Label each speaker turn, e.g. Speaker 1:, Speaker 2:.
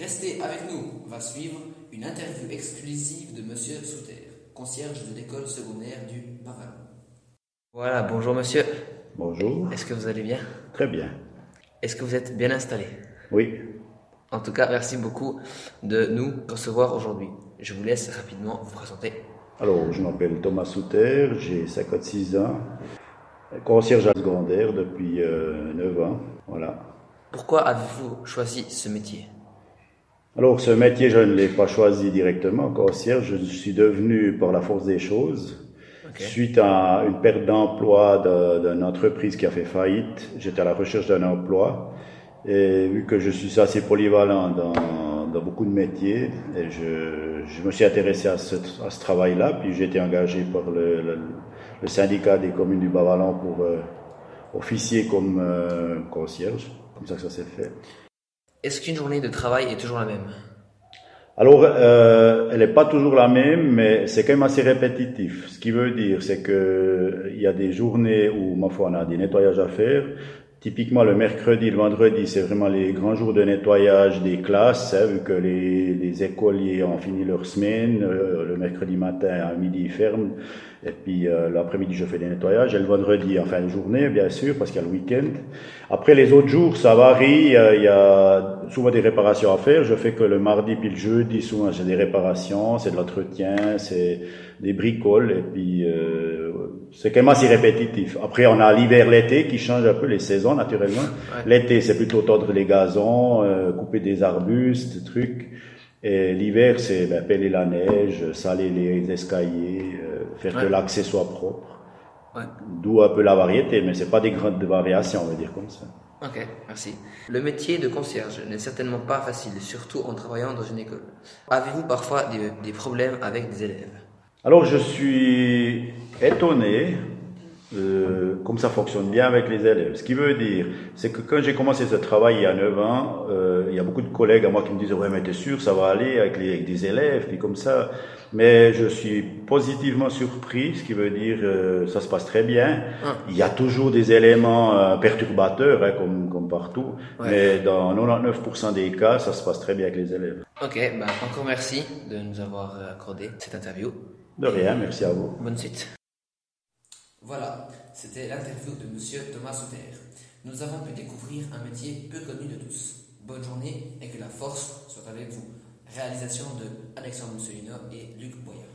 Speaker 1: Restez avec nous, va suivre une interview exclusive de Monsieur Souter, concierge de l'école secondaire du Bavallon. Voilà, bonjour monsieur.
Speaker 2: Bonjour.
Speaker 1: Est-ce que vous allez bien?
Speaker 2: Très bien.
Speaker 1: Est-ce que vous êtes bien installé?
Speaker 2: Oui.
Speaker 1: En tout cas, merci beaucoup de nous recevoir aujourd'hui. Je vous laisse rapidement vous présenter.
Speaker 2: Alors, je m'appelle Thomas Souter, j'ai 56 ans, concierge à secondaire depuis euh, 9 ans. Voilà.
Speaker 1: Pourquoi avez-vous choisi ce métier?
Speaker 2: Alors, ce métier, je ne l'ai pas choisi directement, concierge. Je suis devenu par la force des choses. Suite à une perte d'emploi de- d'une entreprise qui a fait faillite, j'étais à la recherche d'un emploi. Et vu que je suis assez polyvalent dans, dans beaucoup de métiers, et je, je me suis intéressé à ce, à ce travail-là, puis j'ai été engagé par le, le- le syndicat des communes du Bas-Vallon pour euh, officier comme euh, concierge. Comme ça que ça s'est fait.
Speaker 1: Est-ce qu'une journée de travail est toujours la même?
Speaker 2: Alors, euh, elle n'est pas toujours la même, mais c'est quand même assez répétitif. Ce qui veut dire, c'est que il y a des journées où, ma foi, on a des nettoyages à faire. Typiquement, le mercredi, le vendredi, c'est vraiment les grands jours de nettoyage des classes, hein, vu que les, les écoliers ont fini leur semaine. Euh, le mercredi matin, à midi, ils ferment. Et puis, euh, l'après-midi, je fais des nettoyages. Et le vendredi, en fin de journée, bien sûr, parce qu'il y a le week-end. Après, les autres jours, ça varie. Euh, Il y a souvent des réparations à faire. Je fais que le mardi puis le jeudi, souvent, j'ai des réparations, c'est de l'entretien, c'est des bricoles. Et puis, euh, c'est quand même assez répétitif. Après, on a l'hiver, l'été qui change un peu les saisons, naturellement. L'été, c'est plutôt tordre les gazons, euh, couper des arbustes, trucs. Et l'hiver, c'est ben, peler la neige, saler les escaliers, euh, faire
Speaker 1: Ouais.
Speaker 2: que l'accès soit propre.
Speaker 1: Ouais.
Speaker 2: D'où un peu la variété, mais c'est pas des grandes variations, on va dire comme ça.
Speaker 1: Ok, merci. Le métier de concierge n'est certainement pas facile, surtout en travaillant dans une école. Avez-vous parfois des, des problèmes avec des élèves?
Speaker 2: Alors je suis étonné euh, comme ça fonctionne bien avec les élèves. Ce qui veut dire, c'est que quand j'ai commencé ce travail il y a 9 ans, euh, il y a beaucoup de collègues à moi qui me disaient ouais mais t'es sûr ça va aller avec, les, avec des élèves puis comme ça. Mais je suis positivement surpris, ce qui veut dire euh, ça se passe très bien.
Speaker 1: Ah.
Speaker 2: Il y a toujours des éléments euh, perturbateurs hein, comme, comme partout,
Speaker 1: Ouais.
Speaker 2: mais dans 99% des cas ça se passe très bien avec les élèves.
Speaker 1: Ok, ben encore merci de nous avoir euh, accordé cette interview.
Speaker 2: De rien, merci à vous.
Speaker 1: Bonne suite. Voilà, c'était l'interview de Monsieur Thomas Souter. Nous avons pu découvrir un métier peu connu de tous. Bonne journée et que la force soit avec vous. Réalisation de Alexandre Moussolino et Luc Boyer.